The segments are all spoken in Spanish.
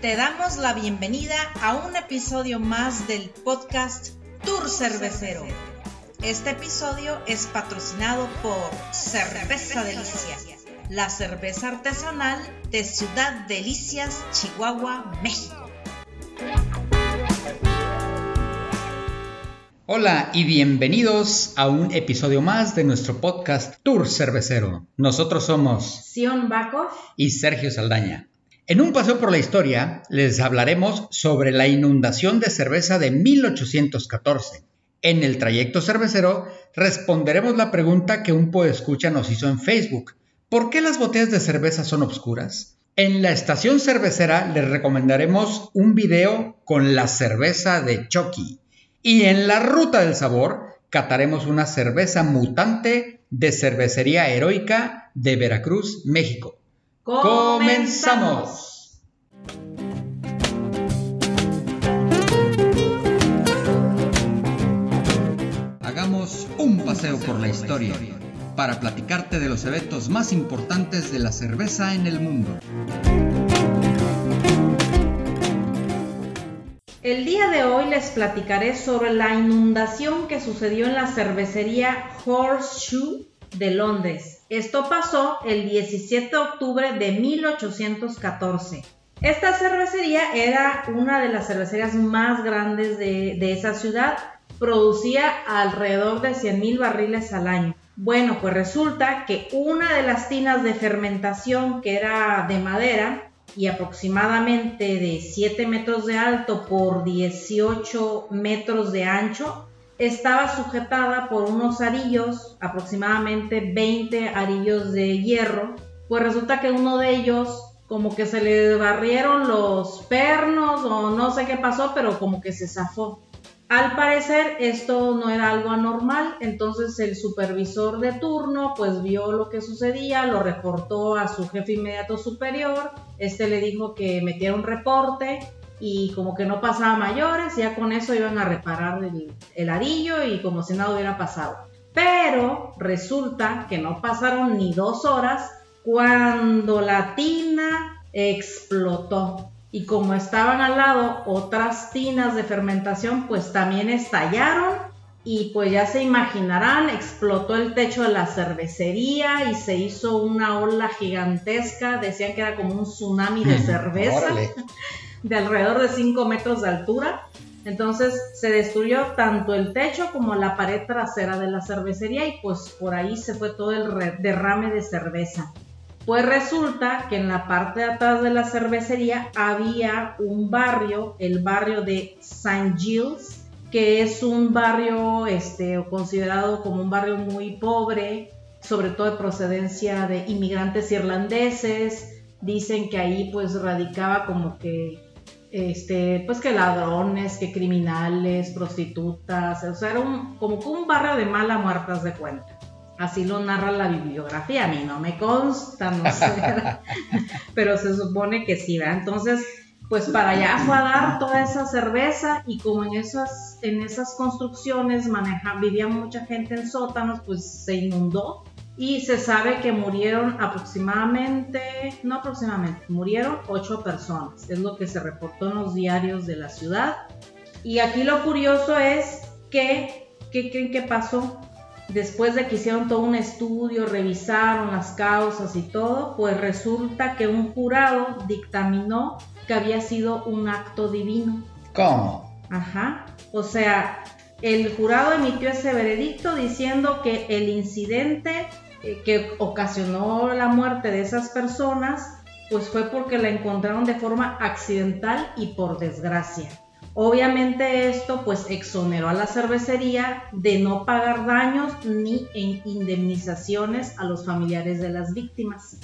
Te damos la bienvenida a un episodio más del podcast Tour Cervecero. Este episodio es patrocinado por Cerveza Delicia, la cerveza artesanal de Ciudad Delicias, Chihuahua, México. Hola y bienvenidos a un episodio más de nuestro podcast Tour Cervecero. Nosotros somos Sion Baco y Sergio Saldaña. En un paseo por la historia les hablaremos sobre la inundación de cerveza de 1814. En el trayecto cervecero responderemos la pregunta que un escucha nos hizo en Facebook. ¿Por qué las botellas de cerveza son oscuras? En la estación cervecera les recomendaremos un video con la cerveza de Chucky. Y en la ruta del sabor cataremos una cerveza mutante de cervecería heroica de Veracruz, México. ¡Comenzamos! Hagamos un paseo por la historia para platicarte de los eventos más importantes de la cerveza en el mundo. El día de hoy les platicaré sobre la inundación que sucedió en la cervecería Horseshoe de Londres. Esto pasó el 17 de octubre de 1814. Esta cervecería era una de las cervecerías más grandes de, esa ciudad. Producía alrededor de 100.000 barriles al año. Bueno, pues resulta que una de las tinas de fermentación que era de madera y aproximadamente de 7 metros de alto por 18 metros de ancho, estaba sujetada por unos arillos, aproximadamente 20 arillos de hierro, pues resulta que uno de ellos como que se le barrieron los pernos o no sé qué pasó, pero como que se zafó. Al parecer esto no era algo anormal, entonces el supervisor de turno pues vio lo que sucedía, lo reportó a su jefe inmediato superior, este le dijo que metiera un reporte, y como que no pasaba mayores, ya con eso iban a reparar el, el arillo y como si nada hubiera pasado. Pero resulta que no pasaron ni dos horas cuando la tina explotó. Y como estaban al lado otras tinas de fermentación, pues también estallaron y pues ya se imaginarán, explotó el techo de la cervecería y se hizo una ola gigantesca, decían que era como un tsunami de cerveza de alrededor de 5 metros de altura. Entonces se destruyó tanto el techo como la pared trasera de la cervecería y pues por ahí se fue todo el derrame de cerveza. Pues resulta que en la parte atrás de la cervecería había un barrio, el barrio de St. Gilles, que es un barrio este, considerado como un barrio muy pobre, sobre todo de procedencia de inmigrantes irlandeses. Dicen que ahí pues radicaba como que este, pues que ladrones, que criminales, prostitutas, o sea, era un, como un barrio de mala muertas de cuenta. Así lo narra la bibliografía, a mí no me consta, no sé, pero se supone que sí, ¿verdad? Entonces, pues para allá fue a dar toda esa cerveza y como en esas, en esas construcciones maneja, vivía mucha gente en sótanos, pues se inundó y se sabe que murieron aproximadamente, no aproximadamente, murieron ocho personas, es lo que se reportó en los diarios de la ciudad. Y aquí lo curioso es que, ¿qué creen que pasó? Después de que hicieron todo un estudio, revisaron las causas y todo, pues resulta que un jurado dictaminó que había sido un acto divino. ¿Cómo? Ajá. O sea, el jurado emitió ese veredicto diciendo que el incidente eh, que ocasionó la muerte de esas personas, pues fue porque la encontraron de forma accidental y por desgracia. Obviamente esto pues exoneró a la cervecería de no pagar daños ni indemnizaciones a los familiares de las víctimas.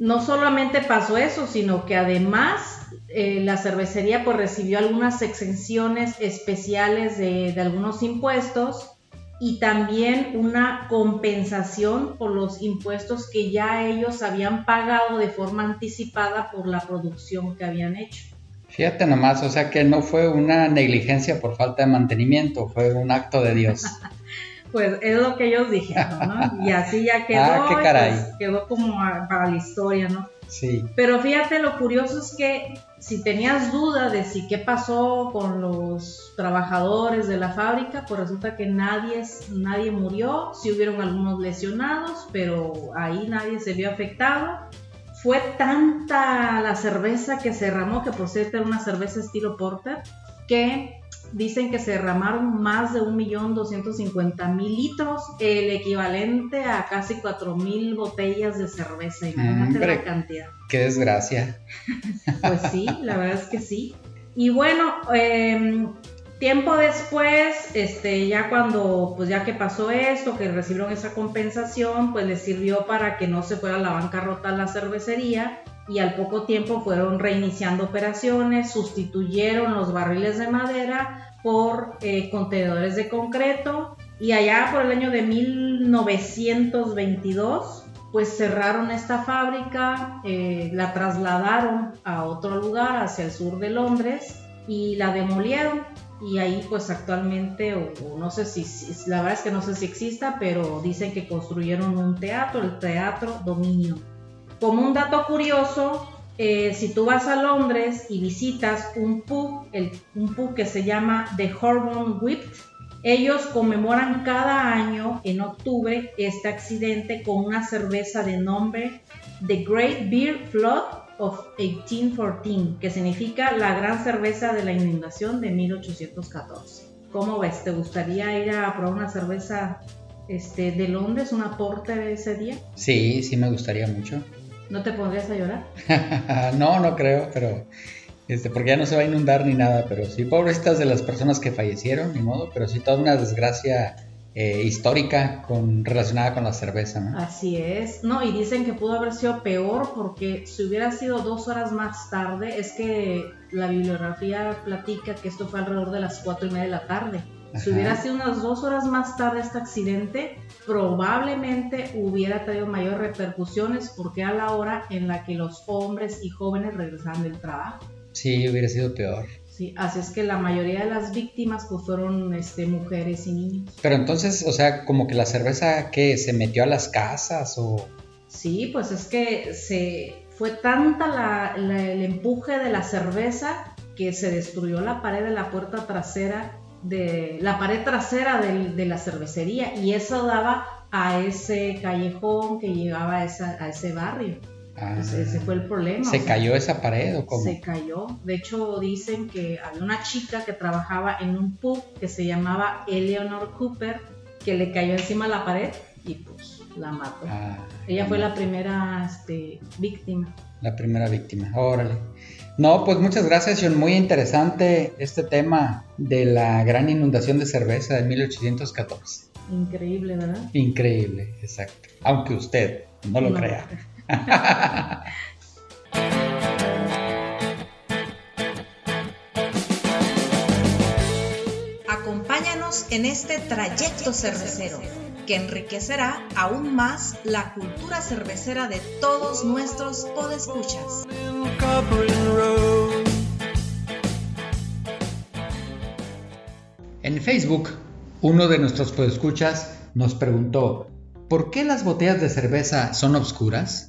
No solamente pasó eso, sino que además eh, la cervecería pues recibió algunas exenciones especiales de, de algunos impuestos y también una compensación por los impuestos que ya ellos habían pagado de forma anticipada por la producción que habían hecho. Fíjate nomás, o sea que no fue una negligencia por falta de mantenimiento, fue un acto de Dios. pues es lo que ellos dijeron, ¿no? Y así ya quedó, ah, pues, quedó como para la historia, ¿no? Sí. Pero fíjate, lo curioso es que si tenías duda de si qué pasó con los trabajadores de la fábrica, pues resulta que nadie, nadie murió, sí hubieron algunos lesionados, pero ahí nadie se vio afectado. Fue tanta la cerveza que se derramó, que por cierto una cerveza estilo porter, que dicen que se derramaron más de 1.250.000 litros, el equivalente a casi 4.000 botellas de cerveza. Imagínate la cantidad. ¡Qué desgracia! pues sí, la verdad es que sí. Y bueno, em, tiempo después, este, ya cuando, pues ya que pasó esto, que recibieron esa compensación, pues les sirvió para que no se fuera a la bancarrota la cervecería y al poco tiempo fueron reiniciando operaciones, sustituyeron los barriles de madera por eh, contenedores de concreto y allá por el año de 1922 pues cerraron esta fábrica, eh, la trasladaron a otro lugar hacia el sur de Londres y la demolieron. Y ahí pues actualmente o, no sé si, la verdad es que no sé si exista pero dicen que construyeron un teatro el teatro Dominio como un dato curioso, eh, si tú vas a Londres y visitas un pub, un pub que se llama The Hormone Whipped, ellos conmemoran cada año en octubre este accidente con una cerveza de nombre The Great Beer Flood of 1814, que significa la gran cerveza de la inundación de 1814. ¿Cómo ves? ¿Te gustaría ir a probar una cerveza este, de Londres, un aporte de ese día? Sí, sí me gustaría mucho. ¿No te pondrías a llorar? no, no creo, pero este, porque ya no se va a inundar ni nada, pero sí, pobrecitas de las personas que fallecieron, ni modo, pero sí toda una desgracia eh, histórica con, relacionada con la cerveza, ¿no? Así es, no, y dicen que pudo haber sido peor porque si hubiera sido dos horas más tarde, es que la bibliografía platica que esto fue alrededor de las cuatro y media de la tarde. Si hubiera sido unas dos horas más tarde este accidente, probablemente hubiera traído mayores repercusiones porque a la hora en la que los hombres y jóvenes regresaban del trabajo. Sí, hubiera sido peor. Sí, así es que la mayoría de las víctimas pues fueron este, mujeres y niños. Pero entonces, o sea, como que la cerveza que se metió a las casas o... Sí, pues es que se fue tanta el empuje de la cerveza que se destruyó la pared de la puerta trasera de la pared trasera de, la cervecería y eso daba a ese callejón que llegaba a, ese barrio. Ah. ese fue el problema. ¿Se cayó esa pared o cómo? Se cayó. De hecho, dicen que había una chica que trabajaba en un pub que se llamaba Eleanor Cooper que le cayó encima la pared y pues la mató. Ah, Ella fue la primera este, víctima. La primera víctima, órale. No, pues muchas gracias, John. Muy interesante este tema de la gran inundación de cerveza de 1814. Increíble, ¿verdad? Increíble, exacto. Aunque usted no lo crea. Acompáñanos en este trayecto cervecero que enriquecerá aún más la cultura cervecera de todos nuestros podescuchas. En Facebook, uno de nuestros podescuchas nos preguntó, ¿por qué las botellas de cerveza son oscuras?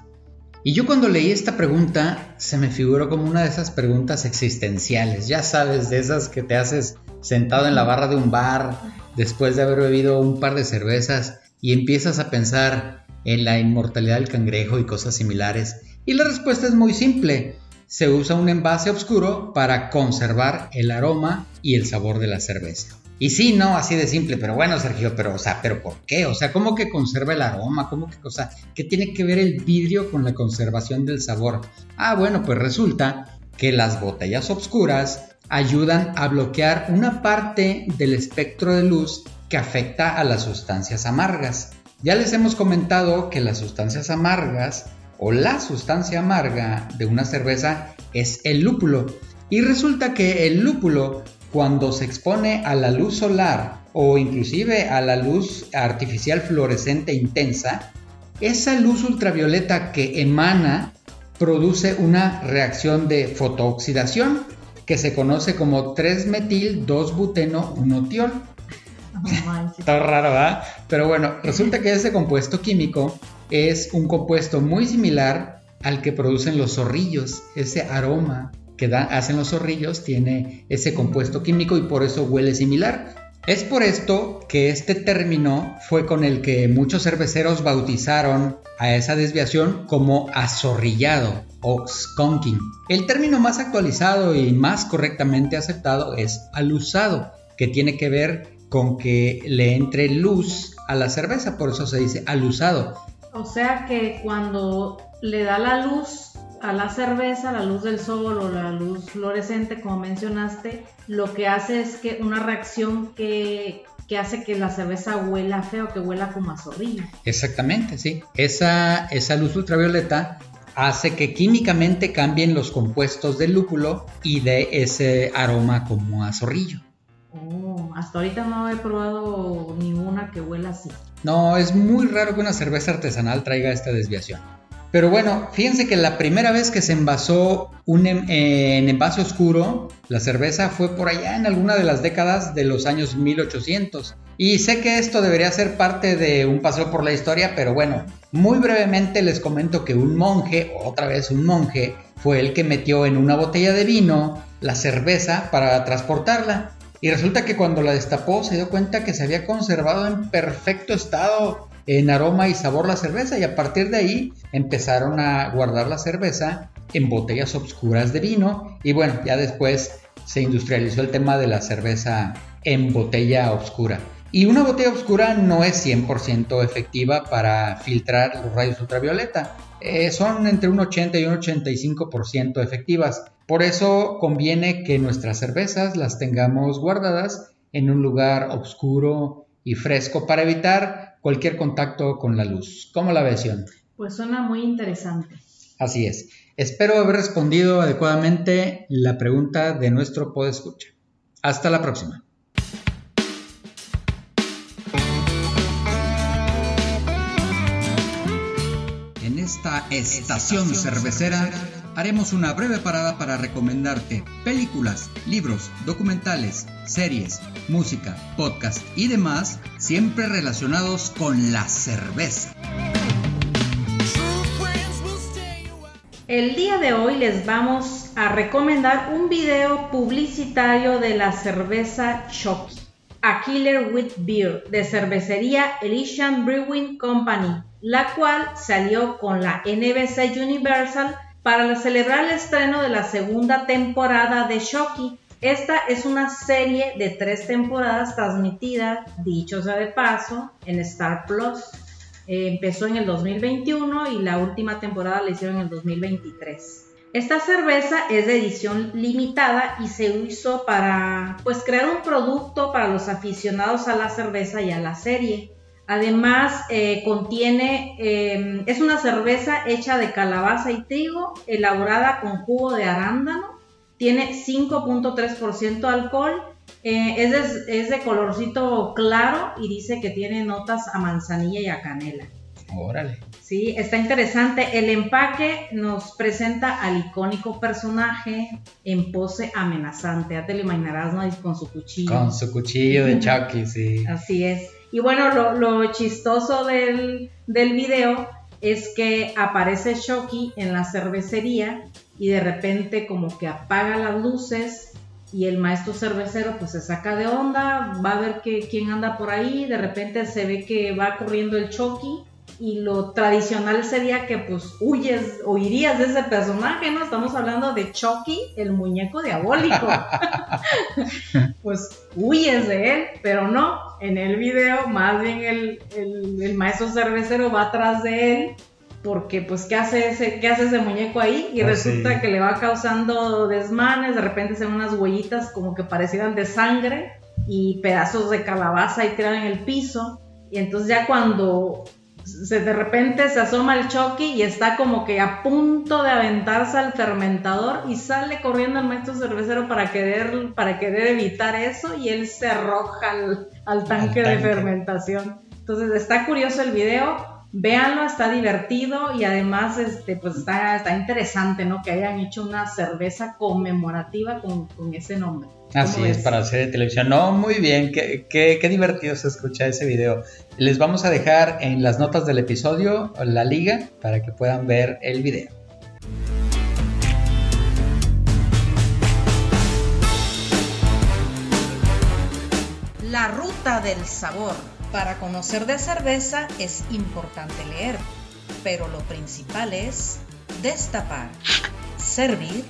Y yo cuando leí esta pregunta se me figuró como una de esas preguntas existenciales, ya sabes, de esas que te haces sentado en la barra de un bar después de haber bebido un par de cervezas y empiezas a pensar en la inmortalidad del cangrejo y cosas similares. Y la respuesta es muy simple. Se usa un envase oscuro para conservar el aroma y el sabor de la cerveza. Y sí, no, así de simple, pero bueno, Sergio, pero, o sea, ¿pero por qué? O sea, ¿cómo que conserva el aroma? ¿Cómo que, o sea, qué tiene que ver el vidrio con la conservación del sabor? Ah, bueno, pues resulta que las botellas oscuras ayudan a bloquear una parte del espectro de luz que afecta a las sustancias amargas. Ya les hemos comentado que las sustancias amargas o la sustancia amarga de una cerveza es el lúpulo. Y resulta que el lúpulo cuando se expone a la luz solar o inclusive a la luz artificial fluorescente intensa, esa luz ultravioleta que emana produce una reacción de fotooxidación que se conoce como 3-metil-2-buteno-1-tiol. Está raro, ¿verdad? Pero bueno, resulta que ese compuesto químico es un compuesto muy similar al que producen los zorrillos, ese aroma que hacen los zorrillos tiene ese compuesto químico y por eso huele similar. Es por esto que este término fue con el que muchos cerveceros bautizaron a esa desviación como azorrillado o skunking. El término más actualizado y más correctamente aceptado es alusado, que tiene que ver con que le entre luz a la cerveza, por eso se dice alusado. O sea que cuando le da la luz a la cerveza, la luz del sol o la luz fluorescente, como mencionaste, lo que hace es que una reacción que, hace que la cerveza huela feo, que huela como a zorrillo. Exactamente, sí. Esa, esa luz ultravioleta hace que químicamente cambien los compuestos del lúpulo y de ese aroma como a zorrillo. Oh, hasta ahorita no he probado ninguna que huela así. No, es muy raro que una cerveza artesanal traiga esta desviación. Pero bueno, fíjense que la primera vez que se envasó un em, en envase oscuro, la cerveza fue por allá en alguna de las décadas de los años 1800. Y sé que esto debería ser parte de un paseo por la historia, pero bueno, muy brevemente les comento que un monje, otra vez un monje, fue el que metió en una botella de vino la cerveza para transportarla. Y resulta que cuando la destapó se dio cuenta que se había conservado en perfecto estado en aroma y sabor la cerveza y a partir de ahí empezaron a guardar la cerveza en botellas obscuras de vino y bueno, ya después se industrializó el tema de la cerveza en botella oscura. Y una botella oscura no es 100% efectiva para filtrar los rayos ultravioleta. Eh, son entre un 80 y un 85% efectivas. Por eso conviene que nuestras cervezas las tengamos guardadas en un lugar oscuro y fresco para evitar cualquier contacto con la luz. ¿Cómo la ves, Pues suena muy interesante. Así es. Espero haber respondido adecuadamente la pregunta de nuestro podescucha. Hasta la próxima. En esta estación cervecera haremos una breve parada para recomendarte películas, libros, documentales, series, música, podcast y demás, siempre relacionados con la cerveza. El día de hoy les vamos a recomendar un video publicitario de la cerveza Chucky, A Killer with Beer, de cervecería Elysian Brewing Company, la cual salió con la NBC Universal para celebrar el estreno de la segunda temporada de Shocky. Esta es una serie de tres temporadas transmitida, dicho sea de paso, en Star Plus. Eh, empezó en el 2021 y la última temporada la hicieron en el 2023. Esta cerveza es de edición limitada y se hizo para pues crear un producto para los aficionados a la cerveza y a la serie. Además, eh, contiene, em, es una cerveza hecha de calabaza y trigo, elaborada con jugo de arándano, tiene 5.3% alcohol, eh, es, de, es, de, colorcito claro y dice que tiene notas a manzanilla y a canela. Órale. Sí, está interesante. El empaque nos presenta al icónico personaje en pose amenazante. Ya te lo imaginarás, ¿no? Con su cuchillo. Con su cuchillo de Chucky, sí. Así es. Y bueno, lo, chistoso del, del, video es que aparece Shocky en la cervecería y de repente como que apaga las luces y el maestro cervecero pues se saca de onda, va a ver que, quién anda por ahí, de repente se ve que va corriendo el Chucky y lo tradicional sería que pues huyes o irías de ese personaje, ¿no? Estamos hablando de Chucky, el muñeco diabólico. pues huyes de él, pero no, en el video más bien el, maestro cervecero va atrás de él porque pues ¿qué hace ese, qué hace ese muñeco ahí? Y ah, resulta que le va causando desmanes, de repente se ven unas huellitas como que parecieran de sangre y pedazos de calabaza y tiran en el piso. Y entonces ya cuando se, de repente se asoma el Chucky y está como que a punto de aventarse al fermentador y sale corriendo el maestro cervecero para querer, para querer evitar eso y él se arroja al, tanque, de fermentación. Entonces está curioso el video, véanlo, está divertido y además este, pues está, está interesante, ¿no? Que hayan hecho una cerveza conmemorativa con, con ese nombre. Así es, para hacer de televisión. No, muy bien, qué, qué, qué, divertido se escucha ese video. Les vamos a dejar en las notas del episodio la liga para que puedan ver el video. La ruta del sabor. Para conocer de cerveza es importante leer, pero lo principal es destapar, servir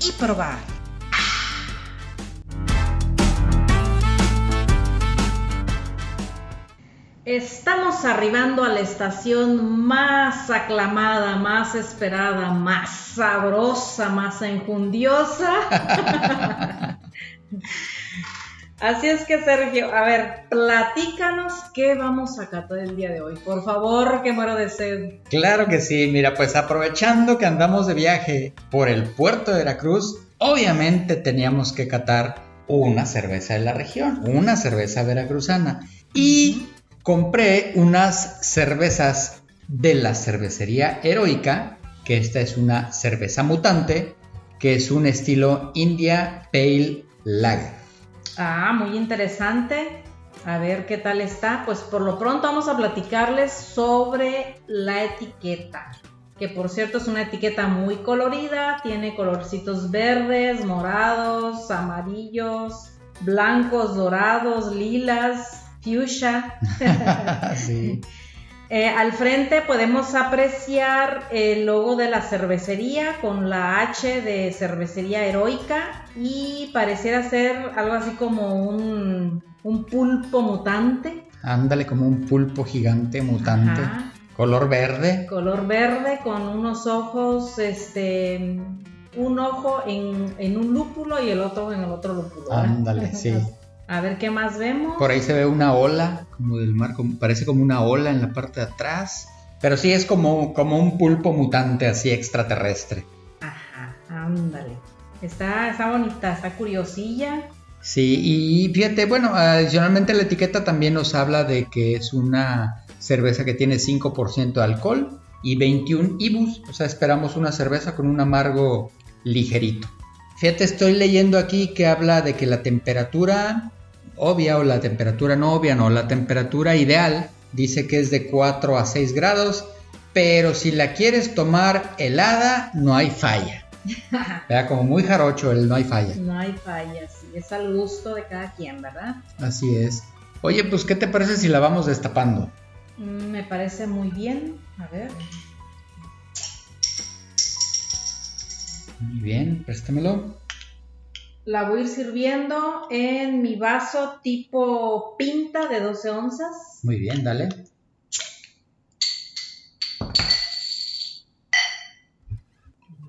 y probar. Estamos arribando a la estación más aclamada, más esperada, más sabrosa, más enjundiosa. Así es que Sergio, a ver, platícanos qué vamos a catar el día de hoy. Por favor, que muero de sed. Claro que sí, mira, pues aprovechando que andamos de viaje por el puerto de Veracruz, obviamente teníamos que catar una cerveza de la región, una cerveza veracruzana. Y compré unas cervezas de la cervecería heroica, que esta es una cerveza mutante, que es un estilo India Pale Lager. Ah, muy interesante. A ver qué tal está. Pues por lo pronto vamos a platicarles sobre la etiqueta. Que por cierto es una etiqueta muy colorida. Tiene colorcitos verdes, morados, amarillos, blancos, dorados, lilas, fuchsia. Eh, al frente podemos apreciar el logo de la cervecería con la H de cervecería heroica y pareciera ser algo así como un, pulpo mutante. Ándale, como un pulpo gigante mutante. Color verde. Color verde con unos ojos, este, un ojo en, en un lúpulo y el otro en el otro lúpulo. Ándale, sí. A ver qué más vemos. Por ahí se ve una ola, como del mar, parece como una ola en la parte de atrás. Pero sí es como, como un pulpo mutante así extraterrestre. Ajá, ándale. Está, está bonita, está curiosilla. Sí, y fíjate, bueno, adicionalmente la etiqueta también nos habla de que es una cerveza que tiene 5% de alcohol y 21 IBUs. O sea, esperamos una cerveza con un amargo ligerito. Fíjate, estoy leyendo aquí que habla de que la temperatura obvia o la temperatura no obvia, no, la temperatura ideal dice que es de 4 a 6 grados, pero si la quieres tomar helada, no hay falla. Vea, como muy jarocho el no hay falla. No hay falla, sí, es al gusto de cada quien, ¿verdad? Así es. Oye, pues, ¿qué te parece si la vamos destapando? Mm, me parece muy bien. A ver. Muy bien, préstamelo la voy a ir sirviendo en mi vaso tipo pinta de 12 onzas. Muy bien, dale.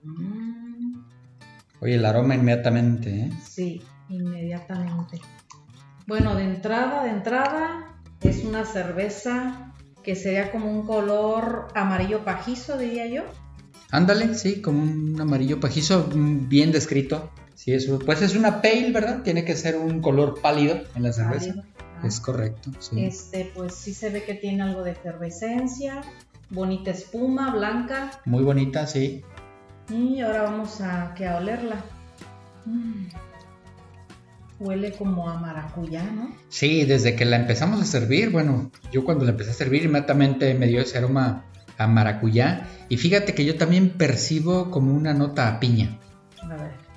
Mm. Oye, el aroma inmediatamente, ¿eh? Sí, inmediatamente. Bueno, de entrada, de entrada, es una cerveza que sería como un color amarillo pajizo, diría yo. Ándale, sí, como un amarillo pajizo bien descrito. Sí, eso, pues es una pale, ¿verdad? Tiene que ser un color pálido en la cerveza. Es correcto, sí. Este, pues sí se ve que tiene algo de efervescencia, bonita espuma, blanca. Muy bonita, sí. Y ahora vamos a, que a olerla. Mm. Huele como a maracuyá, ¿no? Sí, desde que la empezamos a servir, bueno, yo cuando la empecé a servir inmediatamente me dio ese aroma a maracuyá. Y fíjate que yo también percibo como una nota a piña. A ver.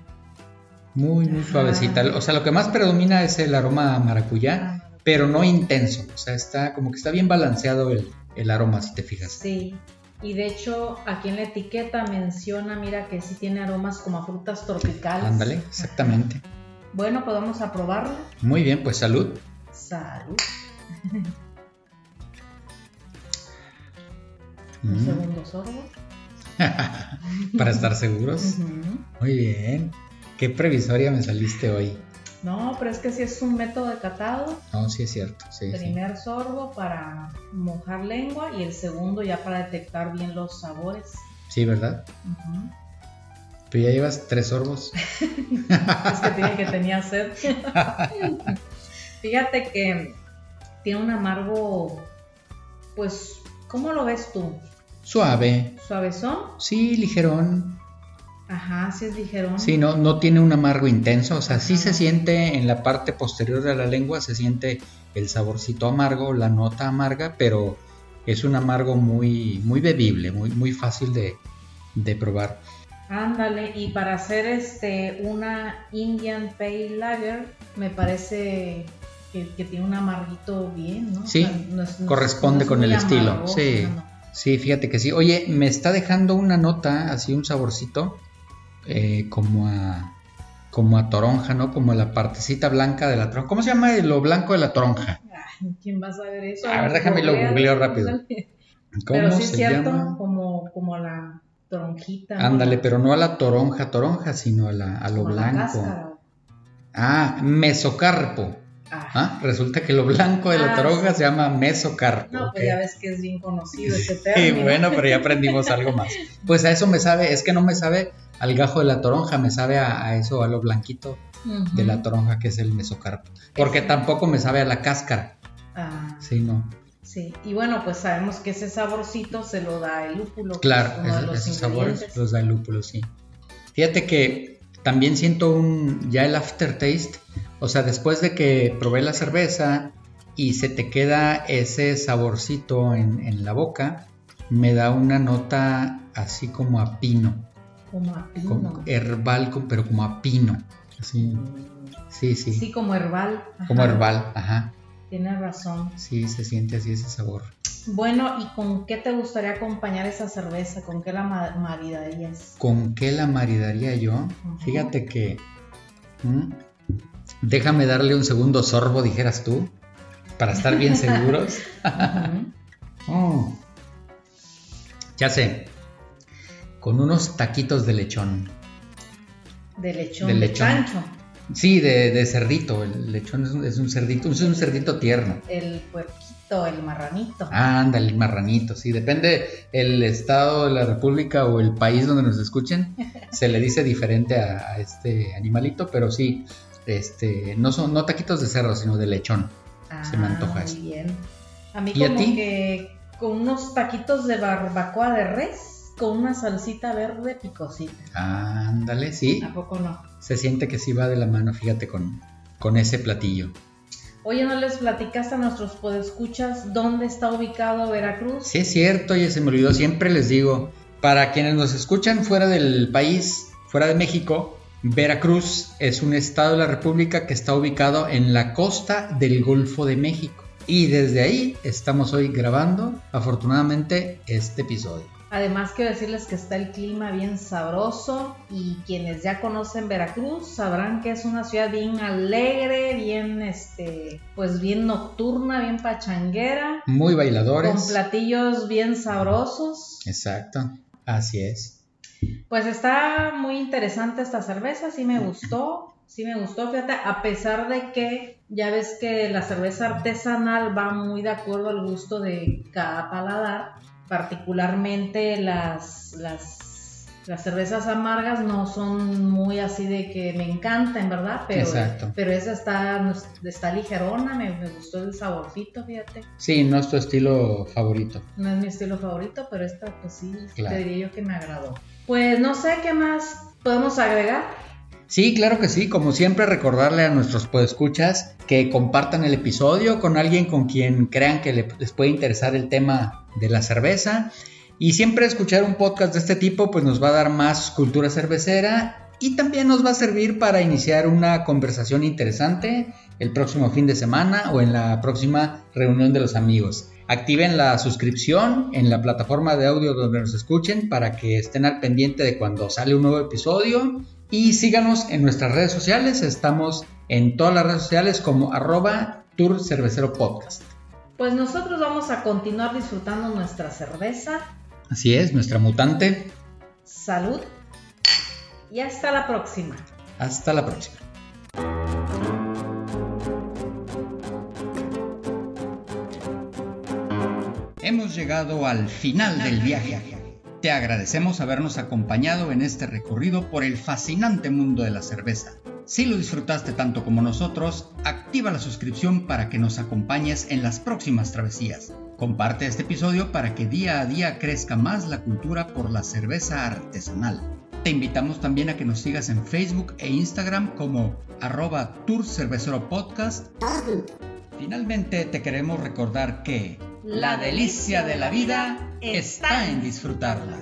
Muy, muy suavecita. O sea, lo que más predomina es el aroma a maracuyá, pero no intenso. O sea, está como que está bien balanceado el, aroma, si te fijas. Sí. Y de hecho, aquí en la etiqueta menciona, mira, que sí tiene aromas como a frutas tropicales. Ándale, exactamente. Bueno, pues vamos a probarla. Muy bien, pues salud. Salud. Un mm. segundo sorbo. Para estar seguros. Muy bien. Qué previsoria me saliste hoy. No, pero es que si es un método de catado. No, sí es cierto. Sí, primer sorbo para mojar lengua y el segundo ya para detectar bien los sabores. Sí, ¿verdad? Pero ya llevas tres sorbos. es que tiene que tenía sed. Fíjate que tiene un amargo, pues, ¿cómo lo ves tú? Suave. ¿Suavezón? Sí, ligerón. Ajá, sí es ligerón. Sí, no, no tiene un amargo intenso, o sea, sí se siente en la parte posterior de la lengua, se siente el saborcito amargo, la nota amarga, pero es un amargo muy, muy bebible, muy, muy fácil de, probar. Ándale, y para hacer este una Indian Pale Lager, me parece que, tiene un amarguito bien, ¿no? Sí, corresponde con el estilo. sí, sí, fíjate que sí. Oye, me está dejando una nota, así un saborcito, eh, como a como a toronja, ¿no? Como la partecita blanca de la toronja. ¿Cómo se llama lo blanco de la toronja? ¿Quién va a saber eso? A ver, déjame lo googleo rápido. ¿Cómo pero sí es cierto, como, como la toronjita. Ándale, pero no a la toronja, toronja, sino a, la, a lo blanco. ah, mesocarpo. Ah. ¿Ah? Resulta que lo blanco de la ah, toronja se llama mesocarpo. No, pues ya ves que es bien conocido ese término. Sí, bueno, pero ya aprendimos algo más. Pues a eso me sabe, es que no me sabe al gajo de la toronja, me sabe a, eso, a lo blanquito de la toronja que es el mesocarpo. Porque tampoco me sabe a la cáscara. Ah. Sí, no. Sí, y bueno, pues sabemos que ese saborcito se lo da el lúpulo. Claro, esos sabores los da el lúpulo, sí. Fíjate que también siento un ya el aftertaste, o sea, después de que probé la cerveza y se te queda ese saborcito en, la boca, me da una nota así como a pino. Como a pino. Como herbal, pero como a pino. Así. Sí, sí. Sí, como herbal. Como herbal, ajá. Tienes razón. Sí, se siente así ese sabor. Bueno, ¿y con qué te gustaría acompañar esa cerveza? ¿Con qué la maridarías? ¿Con qué la maridaría yo? Fíjate que... Déjame darle un segundo sorbo, dijeras tú, para estar bien seguros. Oh. Ya sé, con unos taquitos de lechón. De lechón. De lechón. Sí, de, cerdito. El lechón es un, cerdito, es un cerdito tierno. El puerquito, el marranito. Ah, anda, el marranito, sí. Depende el estado de la república o el país donde nos escuchen. se le dice diferente a, este animalito, pero sí, este, no son no taquitos de cerdo, sino de lechón. se me antoja ah, muy bien. A mí como que con unos taquitos de barbacoa de res con una salsita verde picosita. Ándale, sí. ¿A poco no? Se siente que sí va de la mano, fíjate, con, con ese platillo. Oye, ¿no les platicaste a nuestros podescuchas dónde está ubicado Veracruz? Sí, es cierto, oye, se me olvidó, siempre les digo, para quienes nos escuchan fuera del país, fuera de México, Veracruz es un estado de la República que está ubicado en la costa del Golfo de México. Y desde ahí estamos hoy grabando, afortunadamente, este episodio. Además quiero decirles que está el clima bien sabroso y quienes ya conocen Veracruz sabrán que es una ciudad bien alegre, bien este, pues bien nocturna, bien pachanguera. Muy bailadores. Con platillos bien sabrosos. Exacto, así es. Pues está muy interesante esta cerveza, sí me gustó, sí me gustó, fíjate, a pesar de que ya ves que la cerveza artesanal va muy de acuerdo al gusto de cada paladar particularmente las, las, las, cervezas amargas no son muy así de que me encantan, ¿verdad? Pero, pero esa está, está ligerona, me, gustó el saborcito, fíjate. Sí, no es tu estilo favorito. No es mi estilo favorito, pero esta pues sí, te diría yo que me agradó. Pues no sé qué más podemos agregar. Sí, claro que sí. Como siempre, recordarle a nuestros podescuchas que compartan el episodio con alguien con quien crean que les puede interesar el tema de la cerveza. Y siempre escuchar un podcast de este tipo pues nos va a dar más cultura cervecera y también nos va a servir para iniciar una conversación interesante el próximo fin de semana o en la próxima reunión de los amigos. Activen la suscripción en la plataforma de audio donde nos escuchen para que estén al pendiente de cuando sale un nuevo episodio y síganos en nuestras redes sociales. Estamos en todas las redes sociales como arroba Tour Cervecero Podcast. Pues nosotros vamos a continuar disfrutando nuestra cerveza. Así es, nuestra mutante. Salud. Y hasta la próxima. Hasta la próxima. Hemos llegado al final del viaje te agradecemos habernos acompañado en este recorrido por el fascinante mundo de la cerveza. Si lo disfrutaste tanto como nosotros, activa la suscripción para que nos acompañes en las próximas travesías. Comparte este episodio para que día a día crezca más la cultura por la cerveza artesanal. Te invitamos también a que nos sigas en Facebook e Instagram como arroba Tour Podcast. Finalmente te queremos recordar que la delicia de la vida está en disfrutarla.